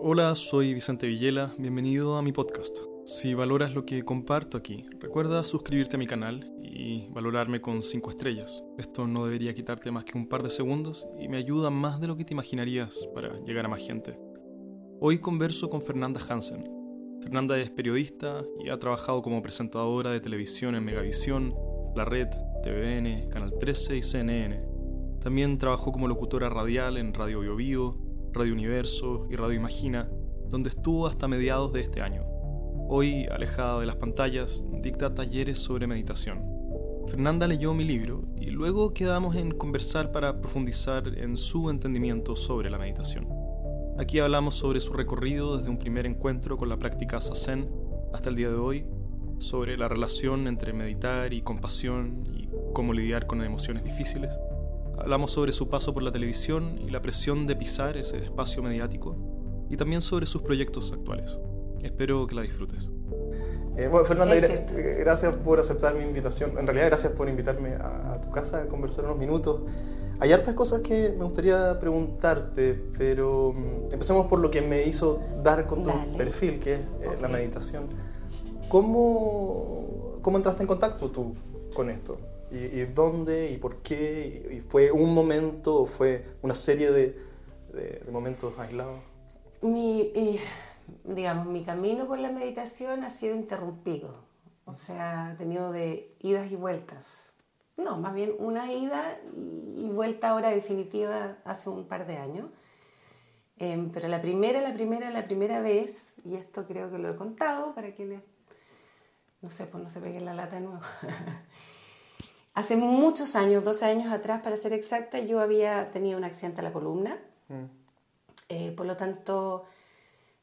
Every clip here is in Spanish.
Hola, soy Vicente Villela, bienvenido a mi podcast. Si valoras lo que comparto aquí, recuerda suscribirte a mi canal y valorarme con 5 estrellas. Esto no debería quitarte más que un par de segundos y me ayuda más de lo que te imaginarías para llegar a más gente. Hoy converso con Fernanda Hansen. Fernanda es periodista y ha trabajado como presentadora de televisión en Megavisión, La Red, TVN, Canal 13 y CNN. También trabajó como locutora radial en Radio Bio, Bio Radio Universo y Radio Imagina, donde estuvo hasta mediados de este año. Hoy, alejada de las pantallas, dicta talleres sobre meditación. Fernanda leyó mi libro y luego quedamos en conversar para profundizar en su entendimiento sobre la meditación. Aquí hablamos sobre su recorrido desde un primer encuentro con la práctica Sazen hasta el día de hoy, sobre la relación entre meditar y compasión y cómo lidiar con emociones difíciles. Hablamos sobre su paso por la televisión y la presión de pisar ese espacio mediático y también sobre sus proyectos actuales. Espero que la disfrutes. Eh, bueno, Fernanda, gracias por aceptar mi invitación. En realidad, gracias por invitarme a, tu casa a conversar unos minutos. Hay hartas cosas que me gustaría preguntarte, pero mm, empecemos por lo que me hizo dar con tu perfil, que es eh, la meditación. ¿Cómo, ¿Cómo entraste en contacto tú con esto? ¿Y, dónde y por qué? ¿Y fue un momento o fue una serie de, de, momentos aislados? Mi, digamos, mi camino con la meditación ha sido interrumpido. O sea, ha tenido de idas y vueltas. No, más bien una ida y vuelta ahora definitiva hace un par de años. Em, pero la primera, la primera, la primera vez, y esto creo que lo he contado para quienes, no sé, pues no se peguen la lata de nuevo. Hace muchos años, 12 años atrás para ser exacta, yo había tenido un accidente a la columna. Mm. Eh, por lo tanto,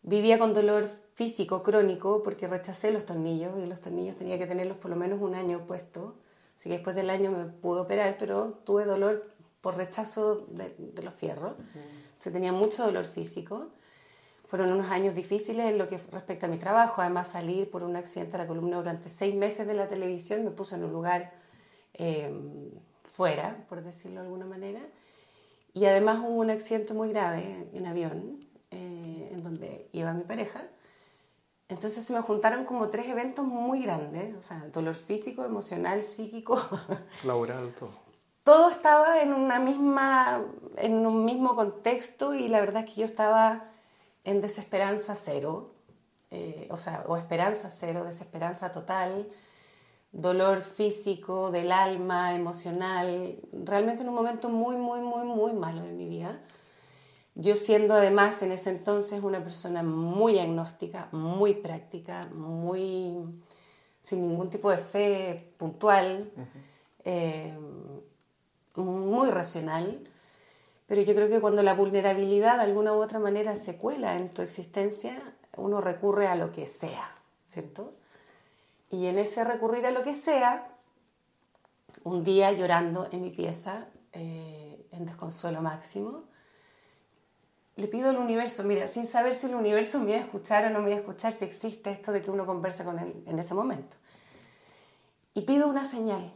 vivía con dolor físico crónico porque rechacé los tornillos y los tornillos tenía que tenerlos por lo menos un año puestos. Así que después del año me pude operar, pero tuve dolor por rechazo de, los fierros. Mm. Se tenía mucho dolor físico. Fueron unos años difíciles en lo que respecta a mi trabajo. Además, salir por un accidente a la columna durante seis meses de la televisión me puso en un lugar Em, fuera, por decirlo de alguna manera. Y además hubo un accidente muy grave en avión, eh, en donde iba mi pareja. Entonces se me juntaron como tres eventos muy grandes, o sea, dolor físico, emocional, psíquico. Laboral, todo. Todo estaba en, una misma, en un mismo contexto y la verdad es que yo estaba en desesperanza cero, eh, o sea, o esperanza cero, desesperanza total dolor físico, del alma, emocional, realmente en un momento muy, muy, muy, muy malo de mi vida. Yo siendo además en ese entonces una persona muy agnóstica, muy práctica, muy sin ningún tipo de fe puntual, eh, muy racional, pero yo creo que cuando la vulnerabilidad de alguna u otra manera se cuela en tu existencia, uno recurre a lo que sea, ¿cierto? Y en ese recurrir a lo que sea, un día llorando en mi pieza, eh, en desconsuelo máximo, le pido al universo, mira, sin saber si el universo me iba a escuchar o no me iba a escuchar, si existe esto de que uno conversa con él en ese momento. Y pido una señal.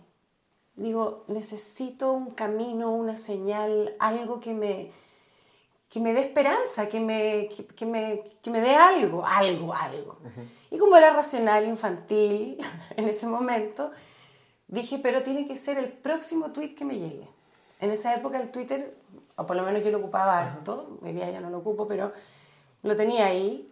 Digo, necesito un camino, una señal, algo que me, que me dé esperanza, que me, que, me, que me dé algo, algo, algo. Y como era racional, infantil en ese momento, dije, pero tiene que ser el próximo tweet que me llegue. En esa época el Twitter, o por lo menos yo lo ocupaba harto, hoy día ya no lo ocupo, pero lo tenía ahí.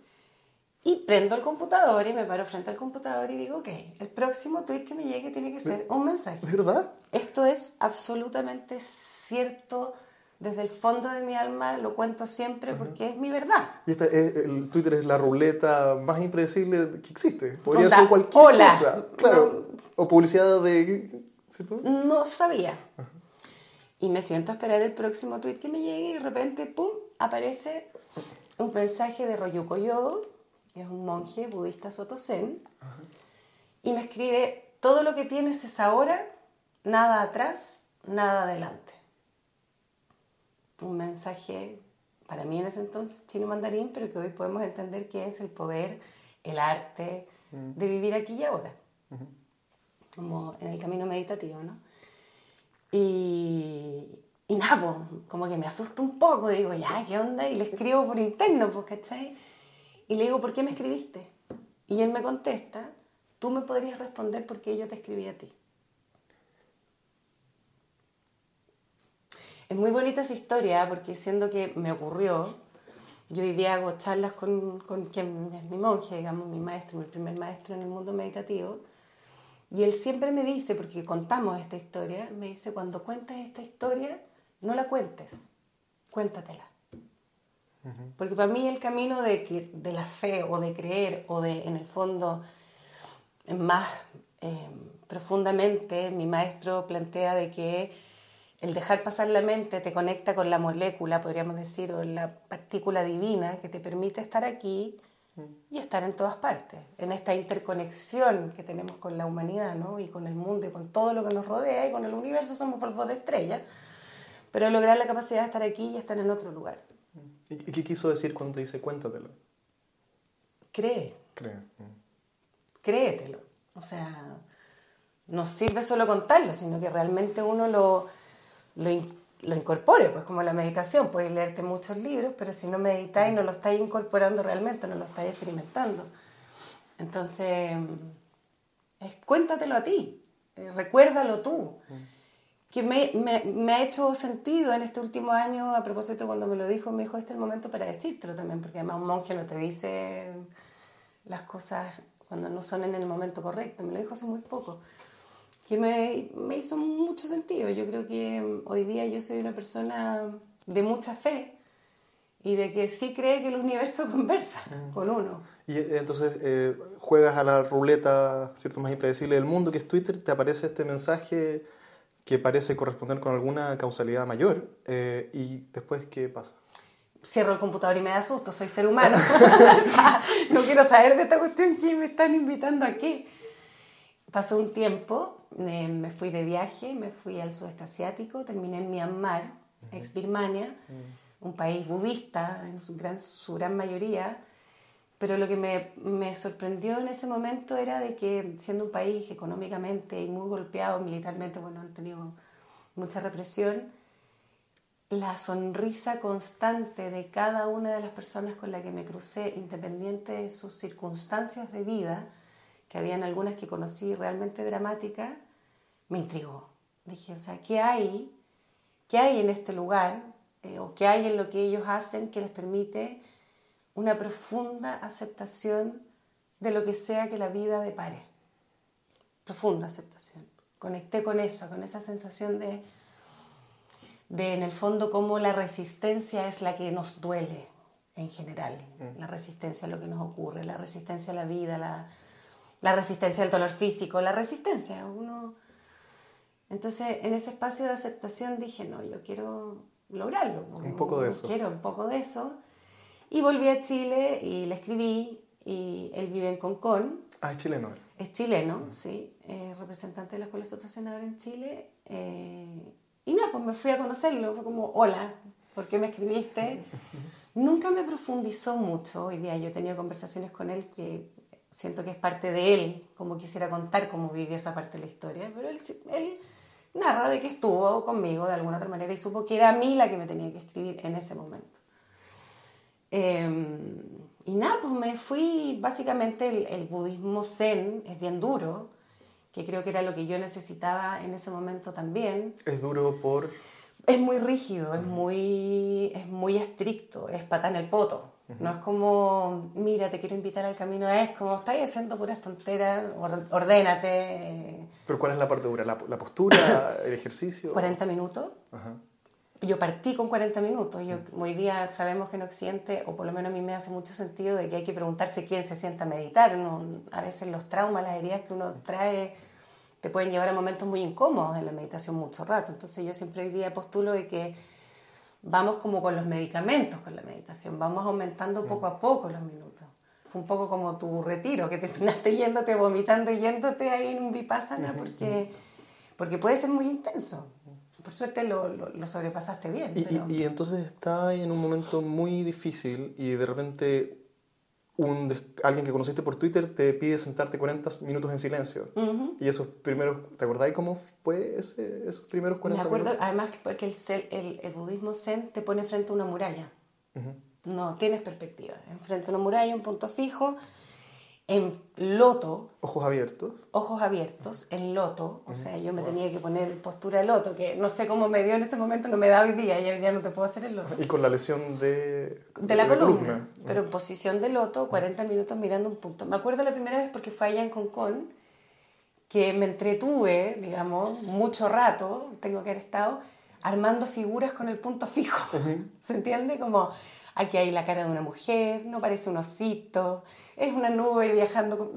Y prendo el computador y me paro frente al computador y digo, ok, el próximo tweet que me llegue tiene que ser un mensaje. ¿Verdad? Esto es absolutamente cierto desde el fondo de mi alma lo cuento siempre porque es mi verdad. Y el Twitter es la ruleta más impredecible que existe. Podría ser cualquier cosa. Claro. O publicidad de. ¿Cierto? No sabía. Y me siento a esperar el próximo tweet que me llegue y de repente, ¡pum! aparece un mensaje de Royuko Yodo, que es un monje budista Soto Zen, y me escribe: Todo lo que tienes es ahora, nada atrás, nada adelante un mensaje para mí en ese entonces chino mandarín, pero que hoy podemos entender que es el poder, el arte mm. de vivir aquí y ahora, como en el camino meditativo, ¿no? Y, y nada, pues, como que me asusto un poco, digo, ya, ¿qué onda? Y le escribo por interno, pues, ¿cachai? Y le digo, ¿por qué me escribiste? Y él me contesta, tú me podrías responder por qué yo te escribí a ti. Es muy bonita esa historia porque siendo que me ocurrió, yo hoy día hago charlas con, con quien es mi monje, digamos, mi maestro, mi primer maestro en el mundo meditativo, y él siempre me dice, porque contamos esta historia, me dice, cuando cuentas esta historia, no la cuentes, cuéntatela. Porque para mí el camino de, de la fe o de creer o de, en el fondo, más eh, profundamente, mi maestro plantea de que el dejar pasar la mente te conecta con la molécula, podríamos decir, o la partícula divina que te permite estar aquí y estar en todas partes, en esta interconexión que tenemos con la humanidad, ¿no? Y con el mundo y con todo lo que nos rodea y con el universo somos polvos de estrella, pero lograr la capacidad de estar aquí y estar en otro lugar. ¿Y qué quiso decir cuando te dice cuéntatelo? Cree. Cree. Créetelo. O sea, no sirve solo contarlo, sino que realmente uno lo lo, lo incorpore, pues como la meditación, puedes leerte muchos libros, pero si no meditáis no lo estáis incorporando realmente, no lo estáis experimentando. Entonces, es, cuéntatelo a ti, eh, recuérdalo tú. Que me, me, me, ha hecho sentido en este último año, a propósito cuando me lo dijo, me dijo, este es el momento para decírtelo también, porque además un monje no te dice las cosas cuando no son en el momento correcto, me lo dijo hace muy poco que me, me, hizo mucho sentido. Yo creo que hoy día yo soy una persona de mucha fe y de que sí cree que el universo conversa mm. con uno. Y eh, entonces eh, juegas a la ruleta cierto más impredecible del mundo, que es Twitter, te aparece este mensaje que parece corresponder con alguna causalidad mayor eh, y después ¿qué pasa? Cierro el computador y me da susto, soy ser humano. no quiero saber de esta cuestión que me están invitando aquí. Pasó un tiempo me fui de viaje, me fui al sudeste asiático, terminé en Myanmar, ex Birmania, un país budista en su gran, su gran mayoría, pero lo que me, me, sorprendió en ese momento era de que siendo un país económicamente y muy golpeado militarmente, bueno, han tenido mucha represión, la sonrisa constante de cada una de las personas con las que me crucé, independiente de sus circunstancias de vida, que habían algunas que conocí realmente dramáticas, me intrigó. Dije, o sea, ¿qué hay? ¿Qué hay en este lugar? Eh, ¿O qué hay en lo que ellos hacen que les permite una profunda aceptación de lo que sea que la vida depare? Profunda aceptación. Conecté con eso, con esa sensación de, de en el fondo, cómo la resistencia es la que nos duele en general. Mm. La resistencia a lo que nos ocurre, la resistencia a la vida, la, la resistencia al dolor físico, la resistencia. Uno... Entonces, en ese espacio de aceptación dije, no, yo quiero lograrlo. Un poco de eso. Quiero un poco de eso. Y volví a Chile y le escribí y él vive en Concón. Ah, es chileno. Es chileno, sí, representante de la Escuela Sotosenadora en Chile. Eh, y nada, pues me fui a conocerlo, fue como, hola, ¿por qué me escribiste? Nunca me profundizó mucho, hoy día yo he tenido conversaciones con él que siento que es parte de él, como quisiera contar cómo vivió esa parte de la historia, pero él, él narra de que estuvo conmigo de alguna otra manera y supo que era a mí la que me tenía que escribir en ese momento. Em, y nada, pues me fui, básicamente el, el, budismo zen es bien duro, que creo que era lo que yo necesitaba en ese momento también. Es duro por... Es muy rígido, es muy, es muy estricto, es patán el poto. No es como, mira, te quiero invitar al camino, es como, estás haciendo puras tonteras, ordénate. ¿Pero cuál es la parte dura? ¿La, postura, el ejercicio? 40 minutos. Yo partí con 40 minutos. Yo, Hoy día sabemos que en Occidente, o por lo menos a mí me hace mucho sentido, de que hay que preguntarse quién se sienta a meditar. ¿no? A veces los traumas, las heridas que uno trae, te pueden llevar a momentos muy incómodos en la meditación mucho rato. Entonces yo siempre hoy día postulo de que vamos como con los medicamentos con la meditación, vamos aumentando poco a poco los minutos. Fue un poco como tu retiro, que te terminaste yéndote, vomitando y yéndote ahí en un vipassana, porque, porque puede ser muy intenso. Por suerte lo, lo, sobrepasaste bien. Y, y, entonces está en un momento muy difícil y de repente un, alguien que conociste por Twitter te pide sentarte 40 minutos en silencio. Y esos primeros, ¿te acordáis cómo fue ese, esos primeros 40 Me acuerdo, minutos? además, porque el, el, el, budismo zen te pone frente a una muralla. No tienes perspectiva. Enfrente a una muralla, un punto fijo en loto. Ojos abiertos. Ojos abiertos, en loto. O sea, yo me tenía que poner postura de loto, que no sé cómo me dio en ese momento, no me da hoy día, ya, ya no te puedo hacer el loto. Y con la lesión de... De la columna. Pero en posición de loto, 40 minutos mirando un punto. Me acuerdo la primera vez porque fue allá en Concón, que me entretuve, digamos, mucho rato, tengo que haber estado, armando figuras con el punto fijo. ¿Se entiende? Como aquí hay la cara de una mujer, no parece un osito es una nube viajando.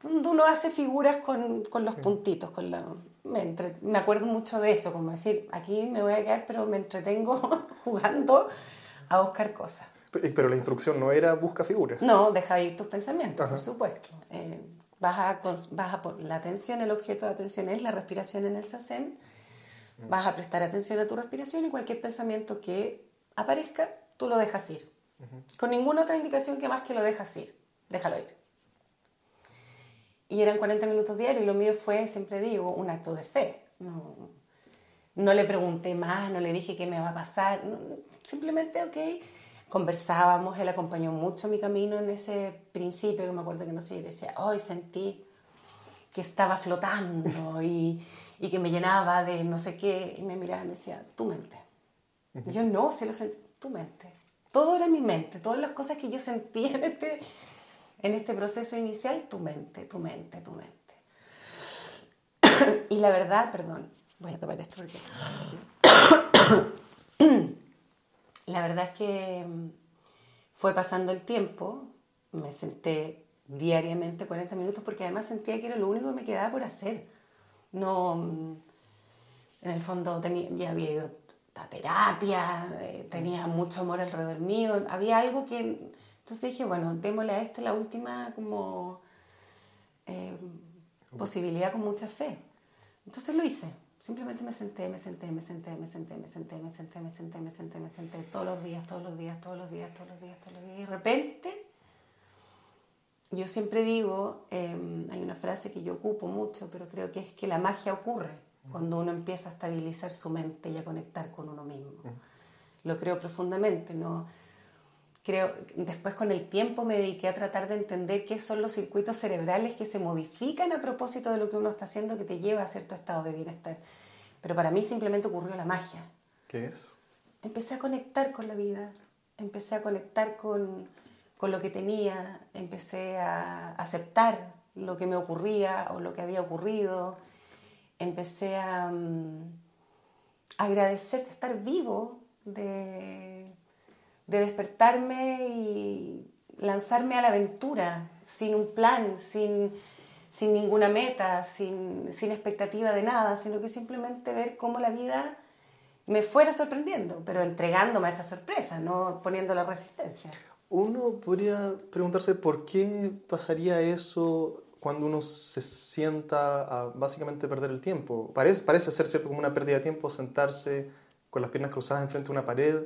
Cuando uno hace figuras con, con los puntitos, con la, me, me, acuerdo mucho de eso, como decir, aquí me voy a quedar, pero me entretengo jugando a buscar cosas. Pero la instrucción no era busca figuras. No, deja ir tus pensamientos, por supuesto. Eh, vas, a, vas a la atención, el objeto de atención es la respiración en el sasen. Mm. Vas a prestar atención a tu respiración y cualquier pensamiento que aparezca, tú lo dejas ir. Con ninguna otra indicación que más que lo dejas ir déjalo ir. Y eran 40 minutos diarios y lo mío fue, siempre digo, un acto de fe. No, no le pregunté más, no le dije qué me va a pasar, simplemente, ok, conversábamos, él acompañó mucho mi camino en ese principio, que me acuerdo que no sé, decía, hoy sentí que estaba flotando y, y, que me llenaba de no sé qué, y me miraba y me decía, tu mente. Yo no, se lo sentí, tu mente. Todo era mi mente, todas las cosas que yo sentía en este en este proceso inicial tu mente, tu mente, tu mente. y la verdad, perdón, voy a tomar esto porque... la verdad es que mm, fue pasando el tiempo, me senté diariamente 40 minutos porque además sentía que era lo único que me quedaba por hacer. No, mm, en el fondo tenía, ya había ido a terapia, eh, tenía mucho amor alrededor mío, había algo que entonces dije, bueno, démosle a esta la última como eh, posibilidad con mucha fe. Entonces lo hice. Simplemente me senté, me senté, me senté, me senté, me senté, me senté, me senté, me senté, me senté todos los días, todos los días, todos los días, todos los días, todos los días. Y de repente, yo siempre digo, hay una frase que yo ocupo mucho, pero creo que es que la magia ocurre cuando uno empieza a estabilizar su mente y a conectar con uno mismo. Lo creo profundamente, ¿no? Creo, después con el tiempo me dediqué a tratar de entender qué son los circuitos cerebrales que se modifican a propósito de lo que uno está haciendo que te lleva a cierto estado de bienestar. Pero para mí simplemente ocurrió la magia. ¿Qué es? Empecé a conectar con la vida, empecé a conectar con, con lo que tenía, empecé a aceptar lo que me ocurría o lo que había ocurrido, empecé a, a agradecer de estar vivo, de de despertarme y lanzarme a la aventura, sin un plan, sin, sin ninguna meta, sin, sin, expectativa de nada, sino que simplemente ver cómo la vida me fuera sorprendiendo, pero entregándome a esa sorpresa, no poniendo la resistencia. Uno podría preguntarse por qué pasaría eso cuando uno se sienta a básicamente perder el tiempo. Parece, parece ser cierto como una pérdida de tiempo sentarse con las piernas cruzadas enfrente de una pared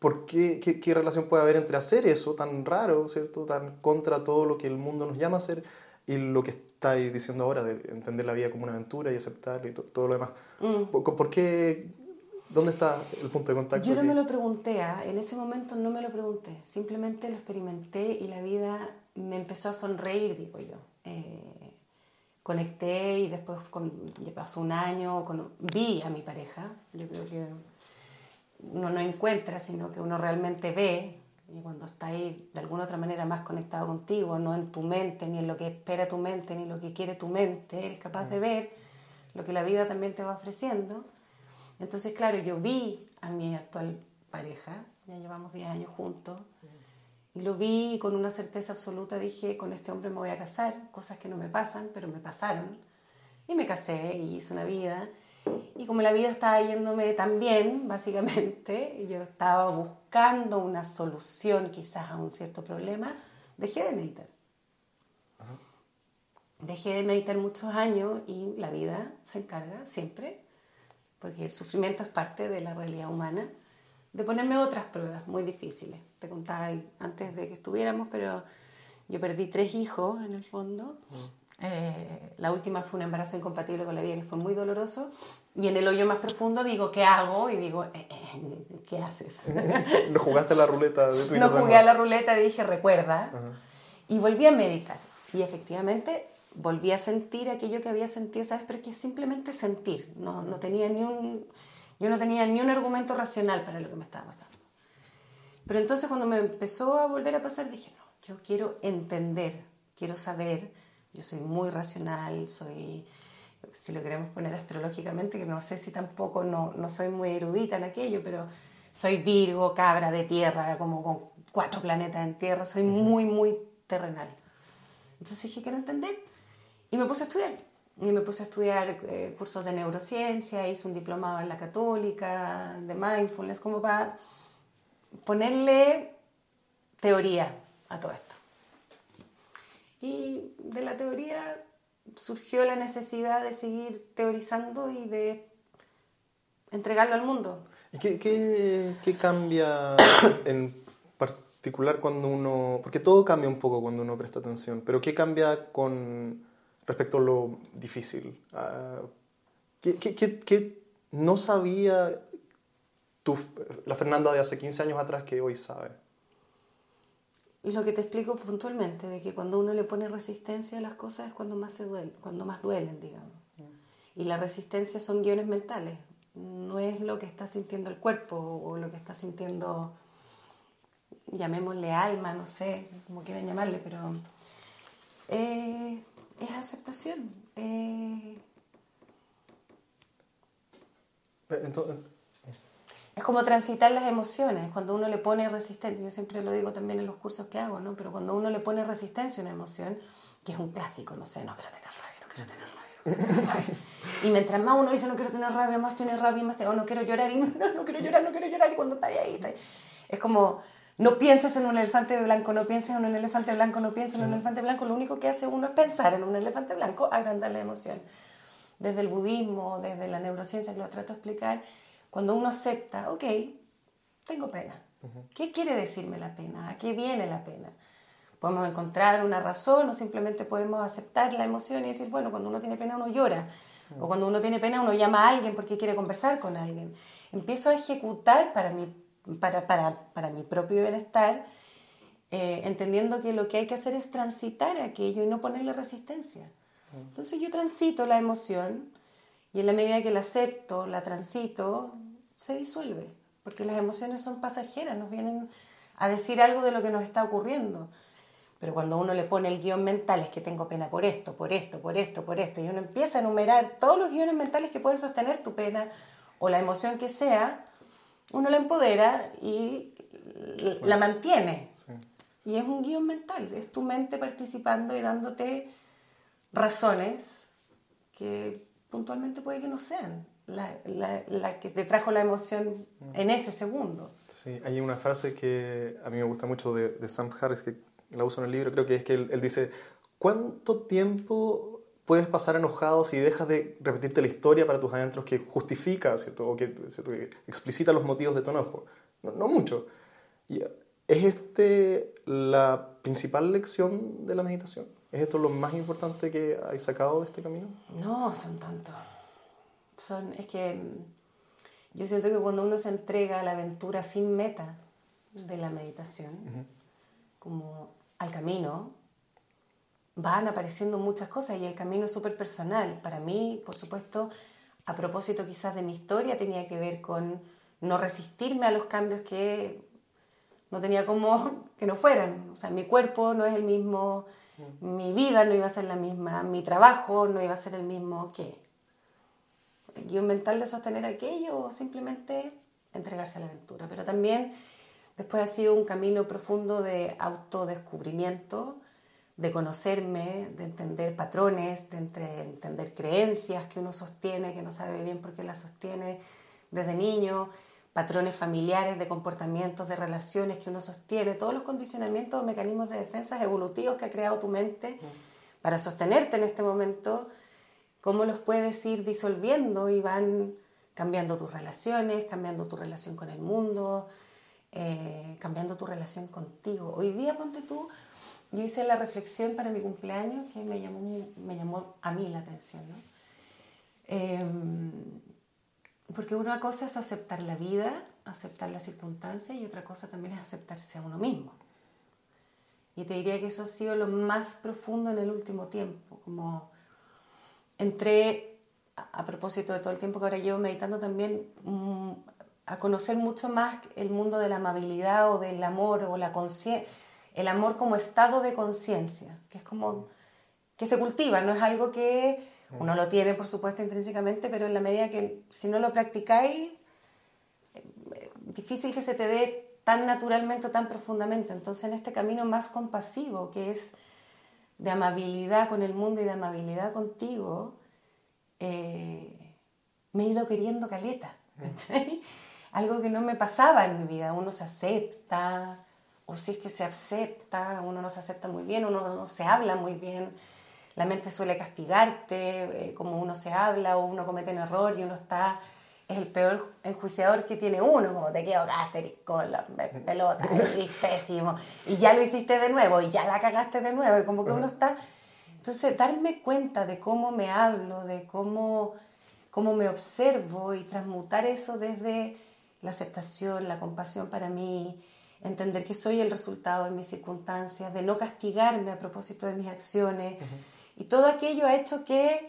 ¿Por qué, qué, relación puede haber entre hacer eso tan raro, ¿cierto? tan contra todo lo que el mundo nos llama a hacer y lo que estáis diciendo ahora de entender la vida como una aventura y aceptarlo y todo lo demás? Mm. ¿Por, qué? ¿Dónde está el punto de contacto? Yo no me lo pregunté, ¿ah? en ese momento no me lo pregunté, simplemente lo experimenté y la vida me empezó a sonreír, digo yo. Eh, conecté y después con, pasó un año, con, vi a mi pareja, yo creo que uno no encuentra, sino que uno realmente ve, y cuando está ahí de alguna otra manera más conectado contigo, no en tu mente, ni en lo que espera tu mente, ni lo que quiere tu mente, eres capaz de ver lo que la vida también te va ofreciendo. Entonces, claro, yo vi a mi actual pareja, ya llevamos 10 años juntos, y lo vi con una certeza absoluta, dije, con este hombre me voy a casar, cosas que no me pasan, pero me pasaron. Y me casé y hice una vida. Y como la vida estaba yéndome tan bien, básicamente, yo estaba buscando una solución quizás a un cierto problema, dejé de meditar. Dejé de meditar muchos años y la vida se encarga siempre, porque el sufrimiento es parte de la realidad humana, de ponerme otras pruebas muy difíciles. Te contaba antes de que estuviéramos, pero Yo perdí tres hijos en el fondo. Eh, la última fue un embarazo incompatible con la vida que fue muy doloroso. Y en el hoyo más profundo digo, ¿qué hago? Y digo, eh, eh, ¿qué haces? ¿No jugaste a la ruleta de tu No jugué a la ruleta y dije, recuerda. Y volví a meditar. Y efectivamente volví a sentir aquello que había sentido, ¿sabes? Pero que es simplemente sentir. No, no tenía ni un, yo no tenía ni un argumento racional para lo que me estaba pasando. Pero entonces cuando me empezó a volver a pasar, dije, no, yo quiero entender, quiero saber. Yo soy muy racional, soy, si lo queremos poner astrológicamente, que no sé si tampoco, no, no soy muy erudita en aquello, pero soy Virgo, cabra de tierra, como con cuatro planetas en tierra, soy muy, muy terrenal. Entonces dije, quiero entender. Y me puse a estudiar. Y me puse a estudiar eh, cursos de neurociencia, hice un diplomado en la católica, de mindfulness, como para ponerle teoría a todo esto. Y de la teoría surgió la necesidad de seguir teorizando y de entregarlo al mundo. ¿Y qué, qué, qué cambia en particular cuando uno, porque todo cambia un poco cuando uno presta atención, pero ¿qué cambia con respecto a lo difícil? ¿qué, qué, qué, no sabía tu, la Fernanda de hace 15 años atrás que hoy sabe? Lo que te explico puntualmente, de que cuando uno le pone resistencia a las cosas es cuando más, se duele, cuando más duelen, digamos. Y la resistencia son guiones mentales, no es lo que está sintiendo el cuerpo o lo que está sintiendo llamémosle alma, no sé, como quieran llamarle, pero eh, es aceptación. Eh. Entonces, es como transitar las emociones, cuando uno le pone resistencia, yo siempre lo digo también en los cursos que hago, ¿no? pero cuando uno le pone resistencia a una emoción, que es un clásico, no sé, no quiero tener rabia, no quiero tener rabia. No quiero tener rabia. y mientras más uno dice no quiero tener rabia, más tiene rabia, más tiene, oh, no quiero llorar, y no, no, quiero llorar, no quiero llorar, y cuando está ahí, está ahí. es como no pienses en un elefante blanco, no pienses en un elefante blanco, no pienses en un elefante blanco. Lo único que hace uno es pensar en un elefante blanco, agrandar la emoción. Desde el budismo, desde la neurociencia, que lo trato de explicar, cuando uno acepta, ok, tengo pena. ¿Qué quiere decirme la pena? ¿A qué viene la pena? Podemos encontrar una razón o simplemente podemos aceptar la emoción y decir, bueno, cuando uno tiene pena uno llora. O cuando uno tiene pena uno llama a alguien porque quiere conversar con alguien. Empiezo a ejecutar para mi para, para, para mi propio bienestar, eh, entendiendo que lo que hay que hacer es transitar aquello y no ponerle resistencia. Entonces yo transito la emoción y en la medida que la acepto, la transito, se disuelve, porque las emociones son pasajeras, nos vienen a decir algo de lo que nos está ocurriendo. Pero cuando uno le pone el guion mental, es que tengo pena por esto, por esto, por esto, por esto, y uno empieza a enumerar todos los guiones mentales que pueden sostener tu pena o la emoción que sea, uno la empodera y la mantiene. Y es un guion mental, es tu mente participando y dándote razones que puntualmente puede que no sean la, la, que te trajo la emoción en ese segundo. Sí, hay una frase que a mí me gusta mucho de, Sam Harris, que la uso en el libro, creo que es que él, dice, ¿cuánto tiempo puedes pasar enojado si dejas de repetirte la historia para tus adentros que justifica, ¿cierto? O que, explicita los motivos de tu enojo. No, mucho. Y ¿Es este la principal lección de la meditación? ¿Es esto lo más importante que hay sacado de este camino? No, son tantos. Son, es que mm, yo siento que cuando uno se entrega a la aventura sin meta de la meditación, como al camino, van apareciendo muchas cosas y el camino es súper personal. Para mí, por supuesto, a propósito quizás de mi historia, tenía que ver con no resistirme a los cambios que no tenía como que no fueran. O sea, mi cuerpo no es el mismo, mi vida no iba a ser la misma, mi trabajo no iba a ser el mismo que el guion mental de sostener aquello o simplemente entregarse a la aventura. Pero también después ha sido un camino profundo de autodescubrimiento, de conocerme, de entender patrones, de entender creencias que uno sostiene, que no sabe bien por qué las sostiene desde niño, patrones familiares de comportamientos, de relaciones que uno sostiene, todos los condicionamientos o mecanismos de defensa evolutivos que ha creado tu mente para sostenerte en este momento, cómo los puedes ir disolviendo y van cambiando tus relaciones, cambiando tu relación con el mundo, eh, cambiando tu relación contigo. Hoy día, ponte tú, yo hice la reflexión para mi cumpleaños que me llamó, me llamó a mí la atención. ¿no? Em, porque una cosa es aceptar la vida, aceptar las circunstancias y otra cosa también es aceptarse a uno mismo. Y te diría que eso ha sido lo más profundo en el último tiempo, como entré, a, propósito de todo el tiempo que ahora llevo meditando también, mm, a conocer mucho más el mundo de la amabilidad o del amor o la el amor como estado de conciencia, que es como que se cultiva, no es algo que uno lo tiene, por supuesto, intrínsecamente, pero en la medida que si no lo practicáis, eh, difícil que se te dé tan naturalmente o tan profundamente. Entonces, en este camino más compasivo, que es de amabilidad con el mundo y de amabilidad contigo, eh, me he ido queriendo caleta. Algo que no me pasaba en mi vida. Uno se acepta, o si es que se acepta, uno no se acepta muy bien, uno no se habla muy bien la mente suele castigarte, eh, como uno se habla o uno comete un error y uno está, es el peor enjuiciador que tiene uno, como te quedo con la pelota, y pésimo, y ya lo hiciste de nuevo, y ya la cagaste de nuevo, y como que uno está... Entonces, darme cuenta de cómo me hablo, de cómo, cómo me observo y transmutar eso desde la aceptación, la compasión para mí, entender que soy el resultado de mis circunstancias, de no castigarme a propósito de mis acciones. Y todo aquello ha hecho que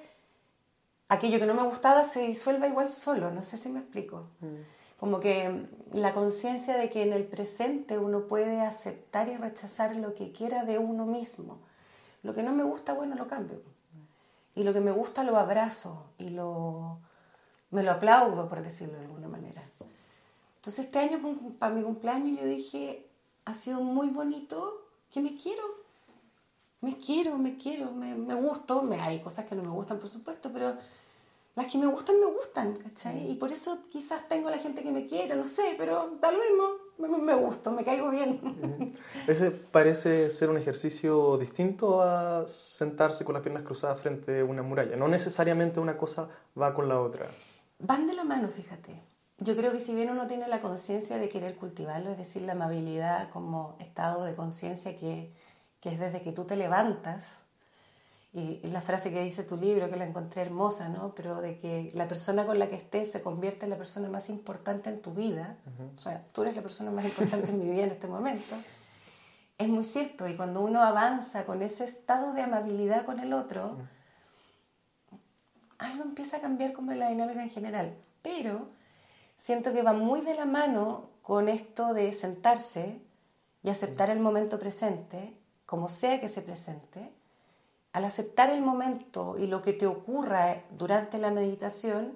aquello que no me gustaba se disuelva igual solo, no sé si me explico. Mm. Como que la conciencia de que en el presente uno puede aceptar y rechazar lo que quiera de uno mismo. Lo que no me gusta, bueno, lo cambio. Y lo que me gusta lo abrazo y lo, me lo aplaudo, por decirlo de alguna manera. Entonces este año, para mi cumpleaños, yo dije, ha sido muy bonito que me quiero me quiero, me quiero, me, me gusto, me, hay cosas que no me gustan, por supuesto, pero las que me gustan, me gustan, ¿cachai? Y por eso quizás tengo la gente que me quiere, no sé, pero da lo mismo, me, me gusto, me caigo bien. Ese parece ser un ejercicio distinto a sentarse con las piernas cruzadas frente a una muralla. No necesariamente una cosa va con la otra. Van de la mano, fíjate. Yo creo que si bien uno tiene la conciencia de querer cultivarlo, es decir, la amabilidad como estado de conciencia que que es desde que tú te levantas, y la frase que dice tu libro, que la encontré hermosa, ¿no? Pero de que la persona con la que estés se convierte en la persona más importante en tu vida, o sea, tú eres la persona más importante en mi vida en este momento, es muy cierto. Y cuando uno avanza con ese estado de amabilidad con el otro, algo empieza a cambiar como en la dinámica en general. Pero siento que va muy de la mano con esto de sentarse y aceptar el momento presente como sea que se presente, al aceptar el momento y lo que te ocurra durante la meditación,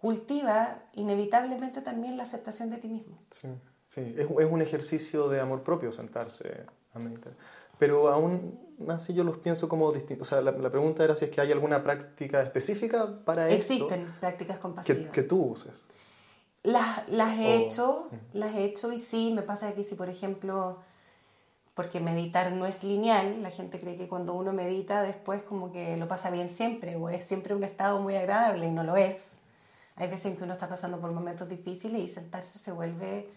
cultiva inevitablemente también la aceptación de ti mismo. Sí, sí. Es, un ejercicio de amor propio sentarse a meditar. Pero aún así yo los pienso como distintos. O sea, la, pregunta era si es que hay alguna práctica específica para esto. Existen prácticas compasivas. Que, tú uses. Las, las he hecho, las he hecho y sí, me pasa que si por ejemplo porque meditar no es lineal, la gente cree que cuando uno medita después como que lo pasa bien siempre o es siempre un estado muy agradable y no lo es. Hay veces en que uno está pasando por momentos difíciles y sentarse se vuelve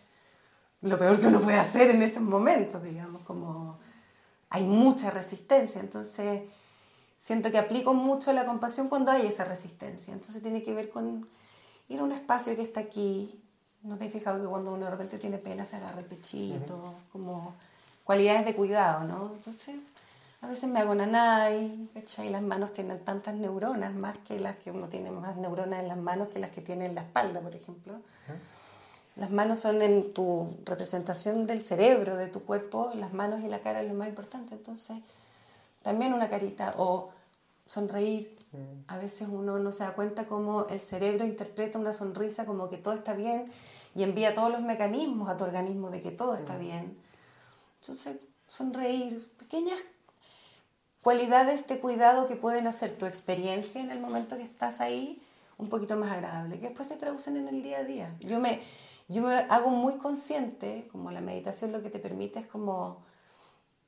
lo peor que uno puede hacer en esos momentos, digamos, como hay mucha resistencia, entonces siento que aplico mucho la compasión cuando hay esa resistencia, entonces tiene que ver con ir a un espacio que está aquí, ¿no te has fijado que cuando uno de repente tiene pena se agarra el pechito, como cualidades de cuidado, ¿no? Entonces, a veces me hago nanay, ¿cachai? Las manos tienen tantas neuronas, más que las que uno tiene más neuronas en las manos que las que tiene en la espalda, por ejemplo. Las manos son en tu representación del cerebro, de tu cuerpo, las manos y la cara es lo más importante. Entonces, también una carita o sonreír. Mm. A veces uno no se da cuenta cómo el cerebro interpreta una sonrisa como que todo está bien y envía todos los mecanismos a tu organismo de que todo está mm. bien entonces, sonreír, pequeñas cualidades de cuidado que pueden hacer tu experiencia en el momento que estás ahí un poquito más agradable, que después se traducen en el día a día. Yo me, yo me hago muy consciente, como la meditación lo que te permite es como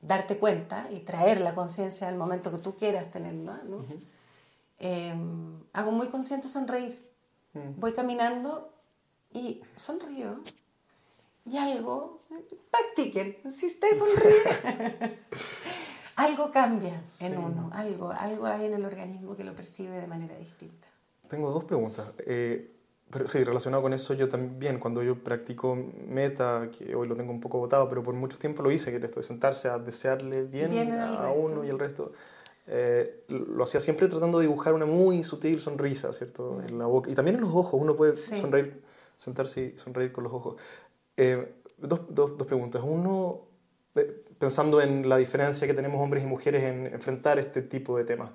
darte cuenta y traer la conciencia al momento que tú quieras tenerla, ¿no? Em, hago muy consciente sonreír. Mm. Voy caminando y sonrío y algo, practiquen, si usted sonríe. algo cambia en uno, algo, algo hay en el organismo que lo percibe de manera distinta. Tengo dos preguntas. Eh, pero sí, relacionado con eso, yo también, cuando yo practico meta, que hoy lo tengo un poco botado, pero por mucho tiempo lo hice, que esto de sentarse a desearle bien, a uno y al resto, eh, lo hacía siempre tratando de dibujar una muy sutil sonrisa, ¿cierto? Mm. En la boca. Y también en los ojos, uno puede sonreír, sentarse y sonreír con los ojos. Eh, dos, dos, dos, preguntas. Uno, eh, pensando en la diferencia que tenemos hombres y mujeres en enfrentar este tipo de temas.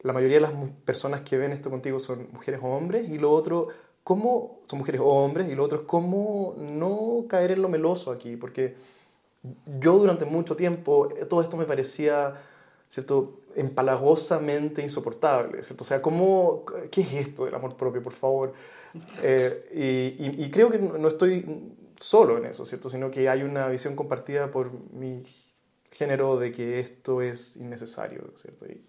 La mayoría de las personas que ven esto contigo son mujeres o hombres, y lo otro, ¿cómo son mujeres o hombres? Y lo otro es cómo no caer en lo meloso aquí, porque yo durante mucho tiempo todo esto me parecía, ¿cierto? empalagosamente insoportable, ¿cierto? O sea, ¿cómo, ¿qué es esto del amor propio, por favor? Eh, y, y, creo que no estoy solo en eso, ¿cierto? Sino que hay una visión compartida por mi género de que esto es innecesario, ¿cierto? ¿Y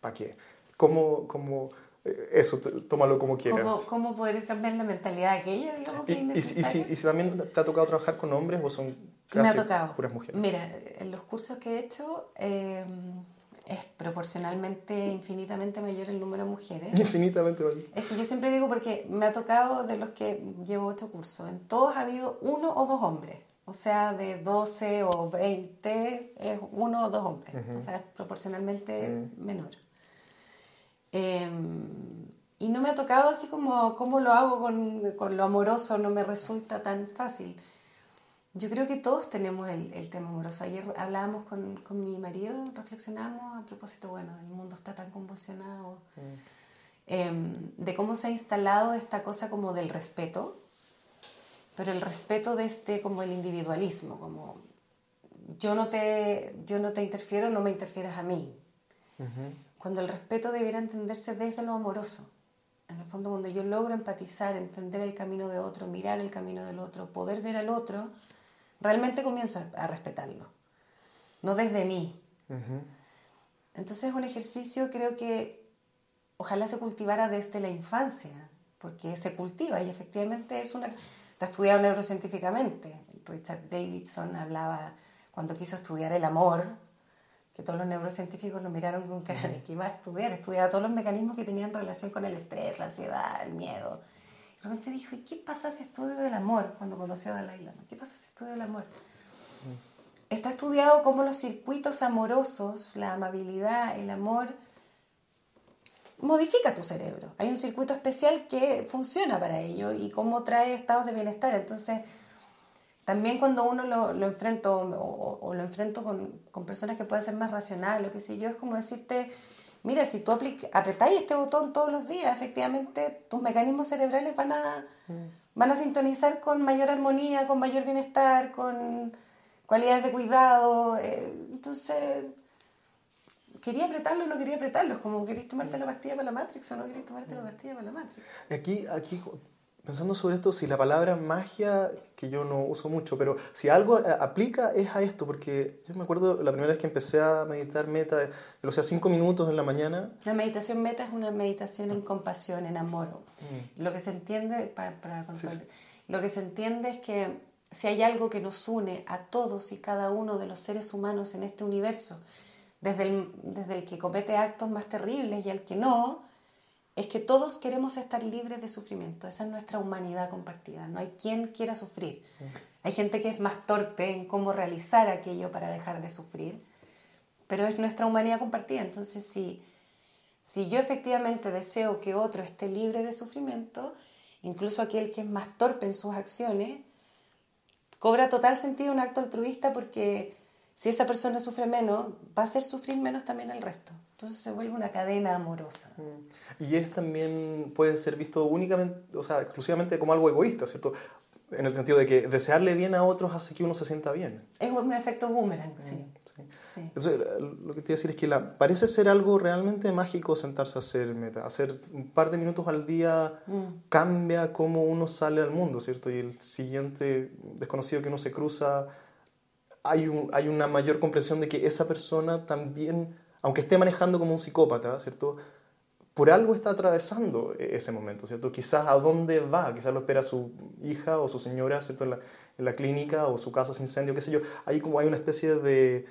¿Para qué? ¿Cómo, cómo eh, eso, tómalo como quieras. ¿Cómo, ¿Cómo, poder cambiar la mentalidad de aquella, digamos, que y, y, si, y, si, también te ha tocado trabajar con hombres o son casi Me ha tocado. puras mujeres? Mira, en los cursos que he hecho... Eh, es proporcionalmente infinitamente mayor el número de mujeres. Infinitamente mayor. Es que yo siempre digo porque me ha tocado de los que llevo ocho cursos, en todos ha habido uno o dos hombres. O sea, de 12 o 20 es uno o dos hombres. O sea, es proporcionalmente menor. Em, y no me ha tocado así como cómo lo hago con, con, lo amoroso, no me resulta tan fácil. Yo creo que todos tenemos el, el tema amoroso. Ayer hablábamos con, con, mi marido, reflexionamos a propósito, bueno, el mundo está tan convulsionado, eh, de cómo se ha instalado esta cosa como del respeto, pero el respeto de este como el individualismo, como yo no te, yo no te interfiero, no me interfieras a mí. Cuando el respeto debiera entenderse desde lo amoroso. En el fondo, cuando yo logro empatizar, entender el camino de otro, mirar el camino del otro, poder ver al otro, realmente comienzo a respetarlo, no desde mí. Entonces es un ejercicio creo que ojalá se cultivara desde la infancia, porque se cultiva y efectivamente es una... Está estudiado neurocientíficamente. Richard Davidson hablaba cuando quiso estudiar el amor, que todos los neurocientíficos lo miraron con cara de que iba a estudiar, estudiaba todos los mecanismos que tenían relación con el estrés, la ansiedad, el miedo repente dijo, ¿y qué pasa si estudio el amor? Cuando conoció a Dalai Lama. ¿Qué pasa si estudio el amor? Está estudiado cómo los circuitos amorosos, la amabilidad, el amor, modifica tu cerebro. Hay un circuito especial que funciona para ello y cómo trae estados de bienestar. Entonces, también cuando uno lo, lo enfrento o, lo enfrento con, con, personas que pueden ser más racionales, lo que sé yo, es como decirte, mira, si tú apretáis este botón todos los días, efectivamente tus mecanismos cerebrales van a, mm. van a sintonizar con mayor armonía, con mayor bienestar, con cualidades de cuidado. Eh, entonces, quería apretarlo o no quería apretarlo, es como queréis tomarte la pastilla para la Matrix o no queréis tomarte la mm. pastilla para la Matrix. Aquí, aquí pensando sobre esto, si la palabra magia, que yo no uso mucho, pero si algo eh, aplica es a esto, porque yo me acuerdo la primera vez que empecé a meditar meta, o sea, cinco minutos en la mañana. La meditación meta es una meditación en compasión, en amor. Mm. Lo que se entiende, para, para lo que se entiende es que si hay algo que nos une a todos y cada uno de los seres humanos en este universo, desde el, desde el que comete actos más terribles y el que no, es que todos queremos estar libres de sufrimiento. Esa es nuestra humanidad compartida. No hay quien quiera sufrir. Hay gente que es más torpe en cómo realizar aquello para dejar de sufrir, pero es nuestra humanidad compartida. Entonces, si, si yo efectivamente deseo que otro esté libre de sufrimiento, incluso aquel que es más torpe en sus acciones, cobra total sentido un acto altruista porque si esa persona sufre menos, va a hacer sufrir menos también al resto. Entonces se vuelve una cadena amorosa. Mm. Y es también puede ser visto únicamente, o sea, exclusivamente como algo egoísta, ¿cierto? En el sentido de que desearle bien a otros hace que uno se sienta bien. Es un efecto boomerang, mm, sí. sí. Entonces, lo que te iba a decir es que la, parece ser algo realmente mágico sentarse a hacer meta. Hacer un par de minutos al día mm. cambia cómo uno sale al mundo, ¿cierto? Y el siguiente desconocido que uno se cruza hay, un, hay una mayor comprensión de que esa persona también, aunque esté manejando como un psicópata, ¿cierto? Por algo está atravesando e-, ese momento, ¿cierto? Quizás a dónde va, quizás lo espera su hija o su señora, ¿cierto? En la, en la clínica o su casa sin incendio, qué sé yo. Hay como hay una especie de,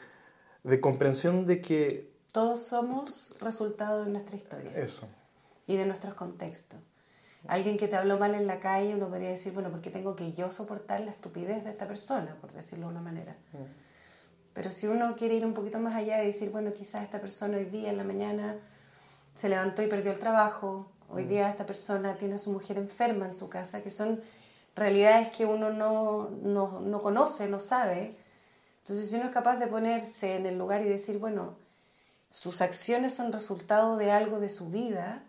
de comprensión de que... Todos somos resultado de nuestra historia. Eso. Y de nuestros contextos. Alguien que te habló mal en la calle, uno podría decir, bueno, ¿por qué tengo que yo soportar la estupidez de esta persona, por decirlo de una manera? Mm. Pero si uno quiere ir un poquito más allá y decir, bueno, quizás esta persona hoy día en la mañana se levantó y perdió el trabajo, hoy mm. día esta persona tiene a su mujer enferma en su casa, que son realidades que uno no, no, no conoce, no sabe. Entonces, si uno es capaz de ponerse en el lugar y decir, bueno, sus acciones son resultado de algo de su vida,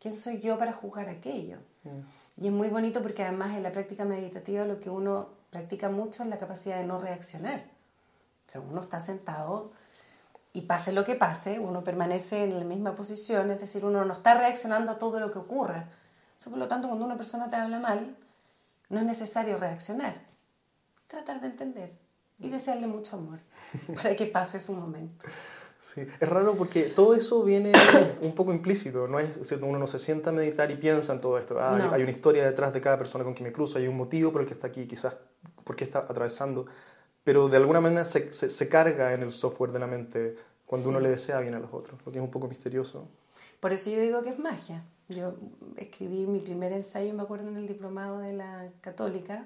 ¿quién soy yo para juzgar aquello? Mm. Y es muy bonito porque además en la práctica meditativa lo que uno practica mucho es la capacidad de no reaccionar. O sea, uno está sentado y pase lo que pase, uno permanece en la misma posición, es decir, uno no está reaccionando a todo lo que ocurra. por lo tanto, cuando una persona te habla mal, no es necesario reaccionar. Tratar de entender y desearle mucho amor para que pase su momento. Sí, es raro porque todo eso viene un poco implícito, ¿no es cierto? Uno no se sienta a meditar y piensa en todo esto. Ah, hay una historia detrás de cada persona con quien me cruzo, hay un motivo por el que está aquí, quizás por qué está atravesando, pero de alguna manera se, se, carga en el software de la mente cuando uno le desea bien a los otros, lo que es un poco misterioso. Por eso yo digo que es magia. Yo escribí mi primer ensayo, me acuerdo, en el diplomado de la católica,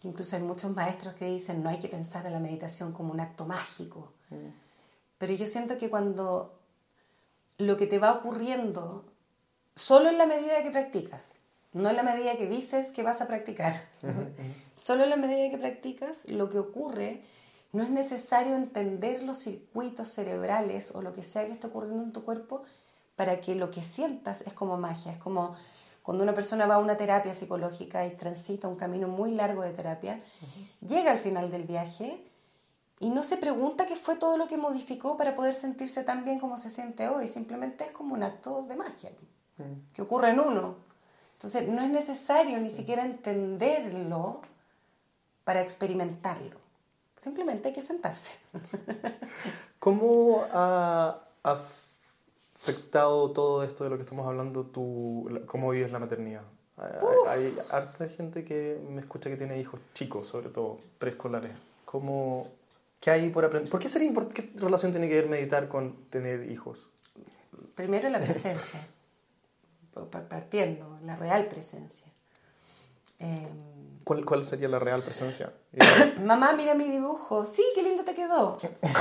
que incluso hay muchos maestros que dicen no hay que pensar en la meditación como un acto mágico. Mm. Pero yo siento que cuando lo que te va ocurriendo, solo en la medida que practicas, no en la medida que dices que vas a practicar, solo en la medida que practicas, lo que ocurre no es necesario entender los circuitos cerebrales o lo que sea que esté ocurriendo en tu cuerpo para que lo que sientas es como magia, es como cuando una persona va a una terapia psicológica y transita un camino muy largo de terapia, llega al final del viaje y no se pregunta qué fue todo lo que modificó para poder sentirse tan bien como se siente hoy. Simplemente es como un acto de magia mm. que ocurre en uno. Entonces no es necesario ni siquiera entenderlo para experimentarlo. Simplemente hay que sentarse. ¿Cómo ha afectado todo esto de lo que estamos hablando, tú, cómo vives la maternidad? Hay, hay, harta gente que me escucha que tiene hijos chicos, sobre todo preescolares. ¿Cómo, ¿Qué hay por aprender? ¿Por qué, sería ¿Qué relación tiene que ver meditar con tener hijos? Primero la presencia, partiendo, la real presencia. Em, ¿Cuál, ¿Cuál, sería la real presencia? Mamá, mira mi dibujo. Sí, qué lindo te quedó.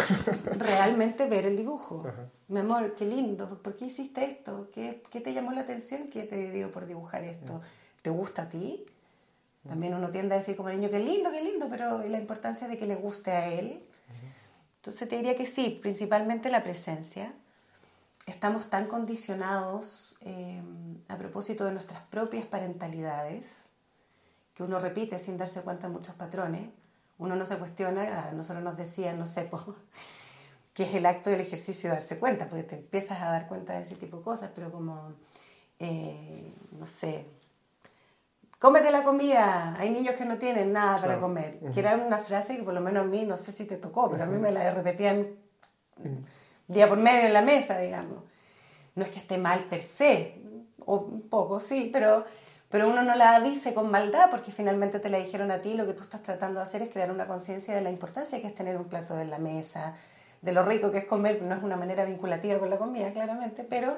Realmente ver el dibujo. Mi amor, qué lindo. ¿Por qué hiciste esto? ¿Qué, ¿Qué, te llamó la atención? ¿Qué te dio por dibujar esto? ¿Te gusta a ti? También uno tiende a decir como niño, qué lindo, qué lindo, pero la importancia de que le guste a él. Entonces te diría que sí, principalmente la presencia. Estamos tan condicionados eh, a propósito de nuestras propias parentalidades que uno repite sin darse cuenta muchos patrones. Uno no se cuestiona, a nosotros nos decían, no sé, que es el acto del ejercicio de darse cuenta, porque te empiezas a dar cuenta de ese tipo de cosas, pero como, eh, no sé, cómete la comida, hay niños que no tienen nada para comer. Que era una frase que por lo menos a mí, no sé si te tocó, pero a mí me la repetían día por medio en la mesa, digamos. No es que esté mal per se, o un poco sí, pero, pero uno no la dice con maldad porque finalmente te la dijeron a ti, lo que tú estás tratando de hacer es crear una conciencia de la importancia que es tener un plato en la mesa, de lo rico que es comer, no es una manera vinculativa con la comida, claramente, pero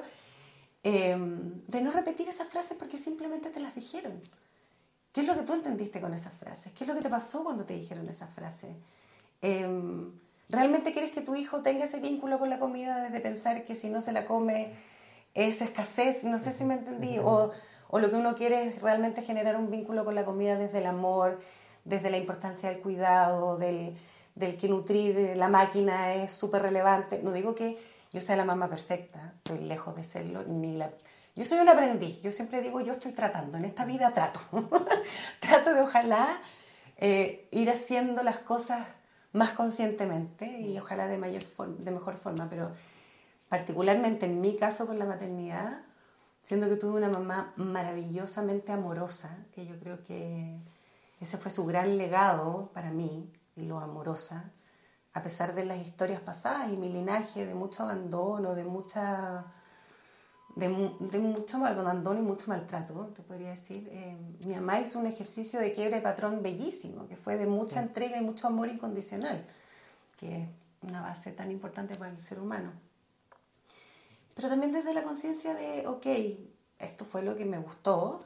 eh, de no repetir esas frases porque simplemente te las dijeron. ¿Qué es lo que tú entendiste con esas frases? ¿Qué es lo que te pasó cuando te dijeron esas frases? Em, ¿Realmente quieres que tu hijo tenga ese vínculo con la comida desde pensar que si no se la come es escasez? No sé si me entendí. O, o lo que uno quiere es realmente generar un vínculo con la comida desde el amor, desde la importancia del cuidado, del, del que nutrir la máquina es súper relevante. No digo que yo sea la mamá perfecta, estoy lejos de serlo, ni la yo soy un aprendiz, yo siempre digo, yo estoy tratando, en esta vida trato. trato de ojalá eh, ir haciendo las cosas más conscientemente y ojalá de, mayor de mejor forma, pero particularmente en mi caso con la maternidad, siendo que tuve una mamá maravillosamente amorosa, que yo creo que ese fue su gran legado para mí, lo amorosa, a pesar de las historias pasadas y mi linaje de mucho abandono, de mucha de, de mucho abandono y mucho maltrato, te podría decir. Eh, mi mamá hizo un ejercicio de quiebre de patrón bellísimo, que fue de mucha entrega y mucho amor incondicional, que una base tan importante para el ser humano. Pero también desde la conciencia de, ok, esto fue lo que me gustó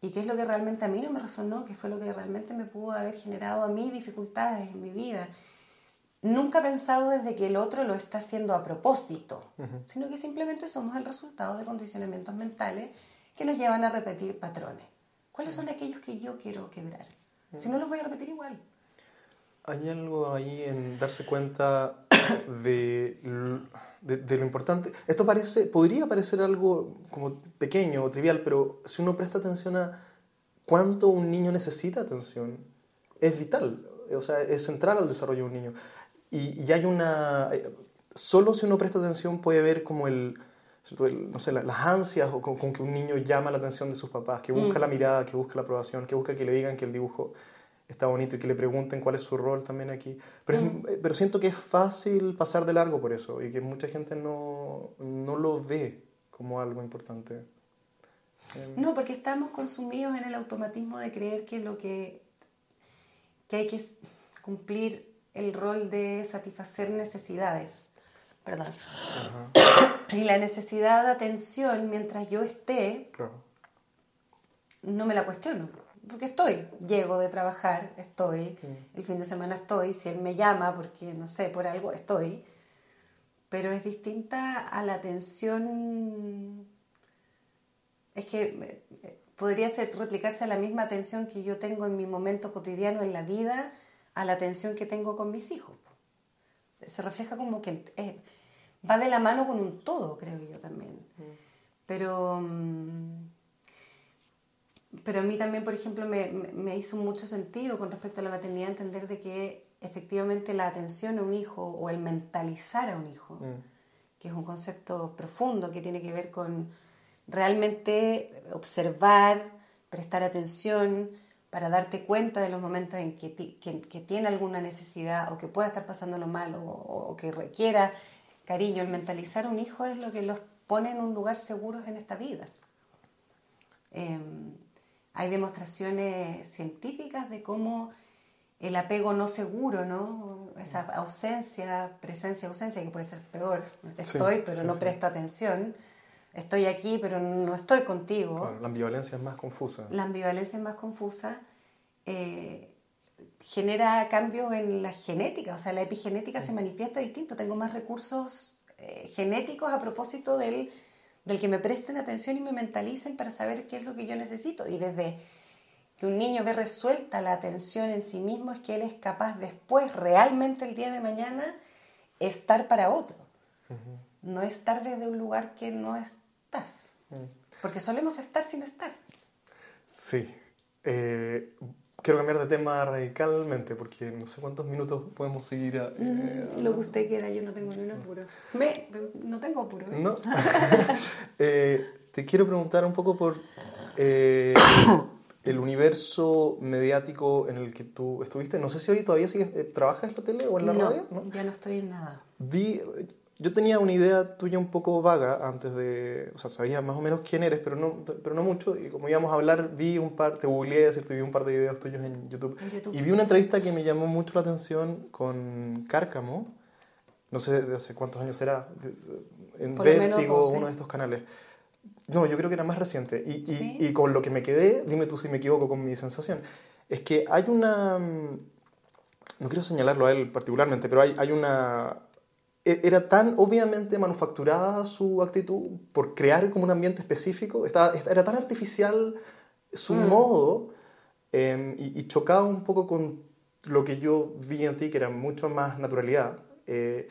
y qué es lo que realmente a mí no me resonó, qué fue lo que realmente me pudo haber generado a mí dificultades en mi vida. Nunca pensado desde que el otro lo está haciendo a propósito, sino que simplemente somos el resultado de condicionamientos mentales que nos llevan a repetir patrones. ¿Cuáles son aquellos que yo quiero quebrar? Si no, los voy a repetir igual. Hay algo ahí en darse cuenta de, de, lo importante. Esto parece, podría parecer algo como pequeño o trivial, pero si uno presta atención a cuánto un niño necesita atención, es vital, o sea, es central al desarrollo de un niño. Y, y hay una... Eh, solo si uno presta atención puede ver como el, no sé, las ansias o con, que un niño llama la atención de sus papás, que busca mm. la mirada, que busca la aprobación, que busca que le digan que el dibujo está bonito y que le pregunten cuál es su rol también aquí. Pero, mm. eh, pero siento que es fácil pasar de largo por eso y que mucha gente no, no lo ve como algo importante. Em, no, porque estamos consumidos en el automatismo de creer que lo que, que hay que cumplir el rol de satisfacer necesidades. Perdón. Y la necesidad de atención mientras yo esté, no me la cuestiono porque estoy, llego de trabajar, estoy, el fin de semana estoy, si él me llama porque, no sé, por algo, estoy, pero es distinta a la atención, es que eh, podría ser, replicarse a la misma atención que yo tengo en mi momento cotidiano en la vida, a la atención que tengo con mis hijos. Se refleja como que eh, va de la mano con un todo, creo yo también. Pero... Mm, pero a mí también, por ejemplo, me, me, hizo mucho sentido con respecto a la maternidad entender de que efectivamente la atención a un hijo o el mentalizar a un hijo, mm. que es un concepto profundo que tiene que ver con realmente observar, prestar atención para darte cuenta de los momentos en que, que, tiene alguna necesidad o que pueda estar pasándolo mal o, o, que requiera cariño. El mentalizar a un hijo es lo que los pone en un lugar seguro en esta vida. Eh, hay demostraciones científicas de cómo el apego no seguro, ¿no? Esa ausencia, presencia, ausencia, que puede ser peor. Estoy, pero no presto atención. Estoy aquí, pero no estoy contigo. la ambivalencia es más confusa. La ambivalencia es más confusa. Eh, genera cambios en la genética, o sea, la epigenética se manifiesta distinto. Tengo más recursos eh, genéticos a propósito del del que me presten atención y me mentalicen para saber qué es lo que yo necesito. Y desde que un niño ve resuelta la atención en sí mismo es que él es capaz después, realmente el día de mañana, estar para otro. No estar desde un lugar que no estás. Porque solemos estar sin estar. Sí. Eh, quiero cambiar de tema radicalmente porque no sé cuántos minutos podemos seguir. Eh, lo que usted quiera, yo no tengo ni un apuro. Me, no tengo apuro. ¿eh? No. Eh, te quiero preguntar un poco por el universo mediático en el que tú estuviste. No sé si hoy todavía sigues, trabajas en la tele o en la radio. ¿no? Ya no estoy en nada. Vi, yo tenía una idea tuya un poco vaga antes de, o sea, sabía más o menos quién eres, pero no, pero no mucho. Y como íbamos a hablar, vi un par, te googleé, ¿cierto? vi un par de videos tuyos en YouTube. Y vi una entrevista que me llamó mucho la atención con Cárcamo, no sé de hace cuántos años será, en Vértigo, uno de estos canales. No, yo creo que era más reciente. Y, y, y, con lo que me quedé, dime tú si me equivoco con mi sensación, es que hay una... No quiero señalarlo a él particularmente, pero hay, hay una era tan obviamente manufacturada su actitud por crear como un ambiente específico, estaba, era tan artificial su mm. modo em, y, chocaba un poco con lo que yo vi en ti, que era mucho más naturalidad. Eh,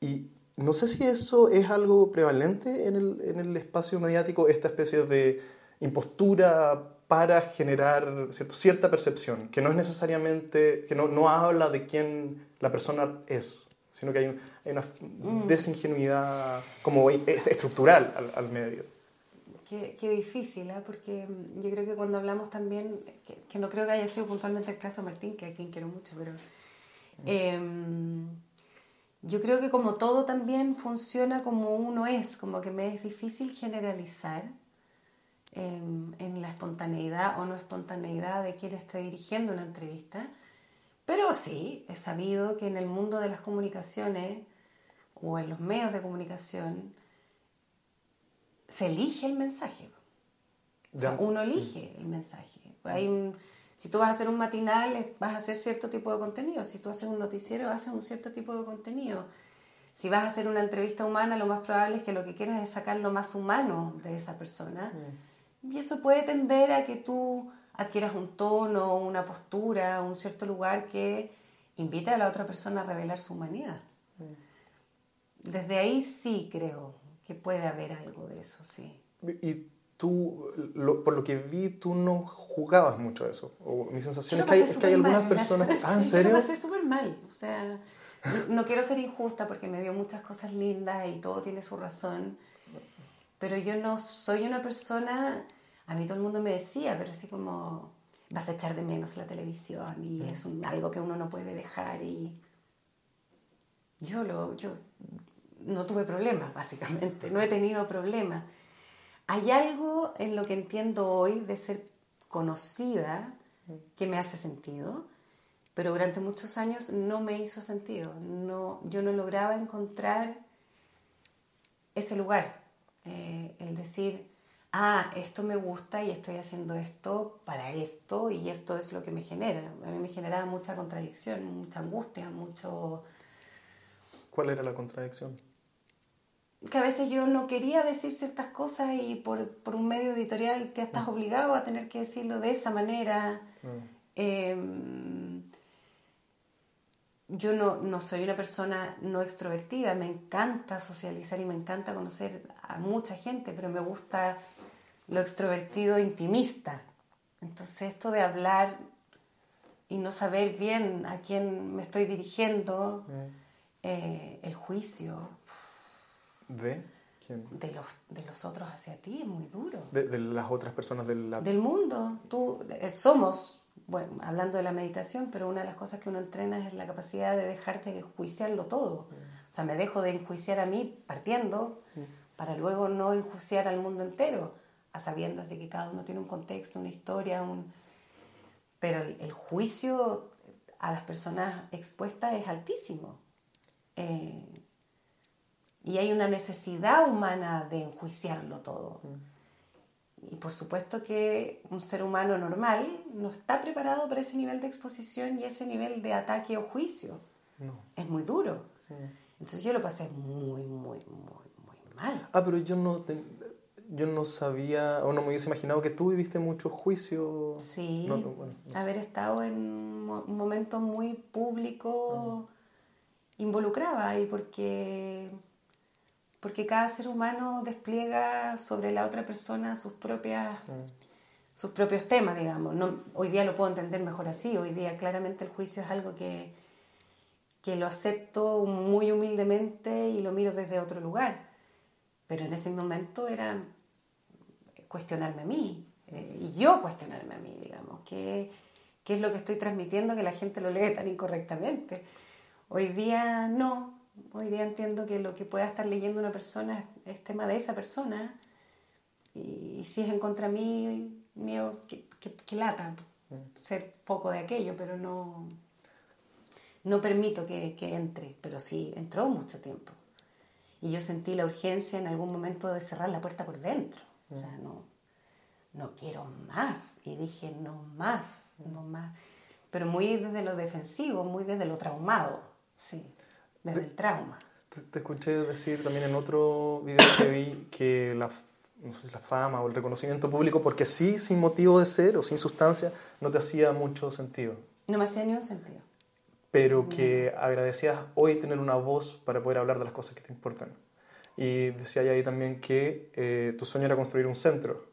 y no sé si eso es algo prevalente en el, en el espacio mediático, esta especie de impostura para generar cierto, cierta percepción, que no es necesariamente, que no, no habla de quién la persona es sino que hay, una mm. desingenuidad como estructural al, al medio. Qué, qué difícil, ¿eh? porque yo creo que cuando hablamos también, que, que, no creo que haya sido puntualmente el caso de Martín, que a quien quiero mucho, pero em, yo creo que como todo también funciona como uno es, como que me es difícil generalizar em, en la espontaneidad o no espontaneidad de quien está dirigiendo una entrevista Pero sí, he sabido que en el mundo de las comunicaciones o en los medios de comunicación se elige el mensaje. O sea, uno elige el mensaje. Hay si tú vas a hacer un matinal, vas a hacer cierto tipo de contenido. Si tú haces un noticiero, haces un cierto tipo de contenido. Si vas a hacer una entrevista humana, lo más probable es que lo que quieras es sacar lo más humano de esa persona. Mm. Y eso puede tender a que tú adquieras un tono, una postura, un cierto lugar que invite a la otra persona a revelar su humanidad. Mm. Desde ahí sí creo que puede haber algo de eso, sí. ¿Y tú, por lo que vi, tú no jugabas mucho eso. O mi sensación es que, hay, es que, hay, algunas personas que... Ah, ¿en serio? Yo lo pasé súper mal. O sea, no quiero ser injusta porque me dio muchas cosas lindas y todo tiene su razón. Pero yo no soy una persona... A mí todo el mundo me decía, pero así como vas a echar de menos la televisión y es algo que uno no puede dejar y yo lo yo no tuve problemas básicamente no he tenido problemas hay algo en lo que entiendo hoy de ser conocida que me hace sentido, pero durante muchos años no me hizo sentido. No, yo no lograba encontrar ese lugar, eh, el decir, ah, esto me gusta y estoy haciendo esto para esto y esto es lo que me genera. A mí me generaba mucha contradicción, mucha angustia, mucho... ¿Cuál era la contradicción? que a veces yo no quería decir ciertas cosas y por, por un medio editorial te estás mm. obligado a tener que decirlo de esa manera. Mm. Em, yo no, no, soy una persona no extrovertida, me encanta socializar y me encanta conocer a mucha gente, pero me gusta lo extrovertido intimista. Entonces esto de hablar y no saber bien a quién me estoy dirigiendo, mm. eh, el juicio, ¿De quién? De los, de los otros hacia ti, es muy duro. De, las otras personas del, del mundo. Tú, eh, somos, bueno, hablando de la meditación, pero una de las cosas que uno entrena es la capacidad de dejarte de enjuiciarlo todo. O sea, me dejo de enjuiciar a mí partiendo para luego no enjuiciar al mundo entero, a sabiendas de que cada uno tiene un contexto, una historia, un... pero el, juicio a las personas expuestas es altísimo. Eh, y hay una necesidad humana de enjuiciarlo todo. Y por supuesto que un ser humano normal no está preparado para ese nivel de exposición y ese nivel de ataque o juicio. Es muy duro. Entonces yo lo pasé muy, muy, muy, muy mal. Ah, pero yo no, yo no sabía o no me hubiese imaginado que tú viviste mucho juicio. Sí, haber estado en un momento muy público involucraba y porque porque cada ser humano despliega sobre la otra persona sus propias mm. sus propios temas, digamos. No, hoy día lo puedo entender mejor así, hoy día claramente el juicio es algo que, que lo acepto muy humildemente y lo miro desde otro lugar, pero en ese momento era cuestionarme a mí, eh, y yo cuestionarme a mí, digamos, ¿qué, qué es lo que estoy transmitiendo que la gente lo lee tan incorrectamente. Hoy día no, Hoy día entiendo que lo que pueda estar leyendo una persona es, tema de esa persona y, si es en contra mí, mío, que, lata ser foco de aquello, pero no, no permito que, entre, pero sí entró mucho tiempo. Y yo sentí la urgencia en algún momento de cerrar la puerta por dentro. O sea, no, no quiero más. Y dije, no más, no más. Pero muy desde lo defensivo, muy desde lo traumado, sí desde el trauma. Te, escuché decir también en otro video que vi que la, no sé, la fama o el reconocimiento público, porque sí, sin motivo de ser o sin sustancia, no te hacía mucho sentido. No me hacía ni un sentido. Pero que agradecías hoy tener una voz para poder hablar de las cosas que te importan. Y decía ahí también que eh, tu sueño era construir un centro.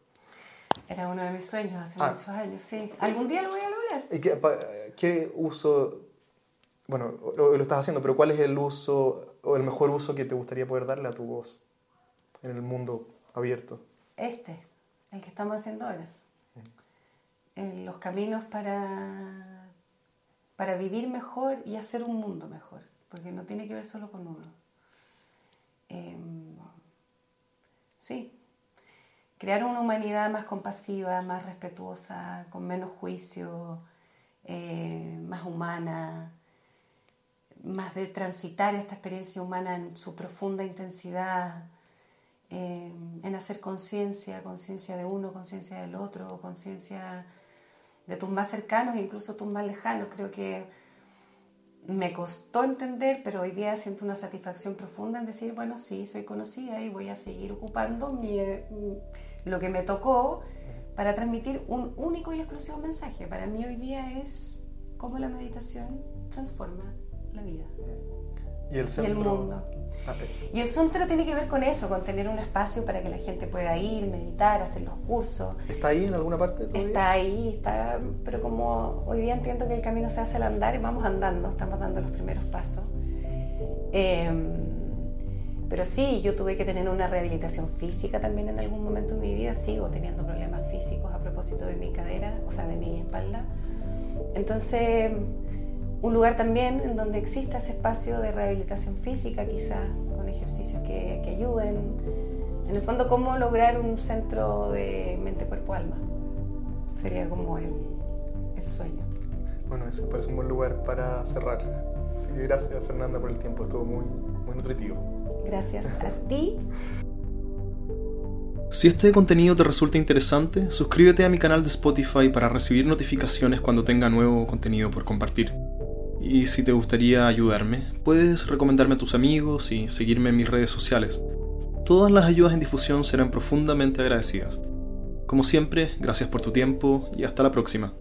Era uno de mis sueños hace ah. muchos años, sí. Algún día lo voy a lograr. ¿Y qué, qué uso bueno, lo, estás haciendo, pero ¿cuál es el uso o el mejor uso que te gustaría poder darle a tu voz en el mundo abierto? Este, el que estamos haciendo ahora. En los caminos para, para vivir mejor y hacer un mundo mejor, porque no tiene que ver solo con uno. Em, sí, crear una humanidad más compasiva, más respetuosa, con menos juicio, eh, más humana, más de transitar esta experiencia humana en su profunda intensidad, eh, en hacer conciencia, conciencia de uno, conciencia del otro, conciencia de tus más cercanos e incluso tus más lejanos. Creo que me costó entender, pero hoy día siento una satisfacción profunda en decir, bueno, sí, soy conocida y voy a seguir ocupando mi, eh, lo que me tocó para transmitir un único y exclusivo mensaje. Para mí hoy día es cómo la meditación transforma la vida y el, centro... mundo. Ah, y el centro tiene que ver con eso, con tener un espacio para que la gente pueda ir, meditar, hacer los cursos. ¿Está ahí en alguna parte? Está ahí, está, pero como hoy día entiendo que el camino se hace al andar y vamos andando, estamos dando los primeros pasos. Em, pero sí, yo tuve que tener una rehabilitación física también en algún momento de mi vida, sigo teniendo problemas físicos a propósito de mi cadera, o sea, de mi espalda. Entonces un lugar también en donde exista ese espacio de rehabilitación física, quizás con ejercicios que, ayuden. En el fondo, cómo lograr un centro de mente, cuerpo, alma. Sería como el, sueño. Bueno, ese parece un buen lugar para cerrar. Así que gracias, Fernanda, por el tiempo. Estuvo muy, muy nutritivo. Gracias a ti. Si este contenido te resulta interesante, suscríbete a mi canal de Spotify para recibir notificaciones cuando tenga nuevo contenido por compartir. Y si te gustaría ayudarme, puedes recomendarme a tus amigos y seguirme en mis redes sociales. Todas las ayudas en difusión serán profundamente agradecidas. Como siempre, gracias por tu tiempo y hasta la próxima.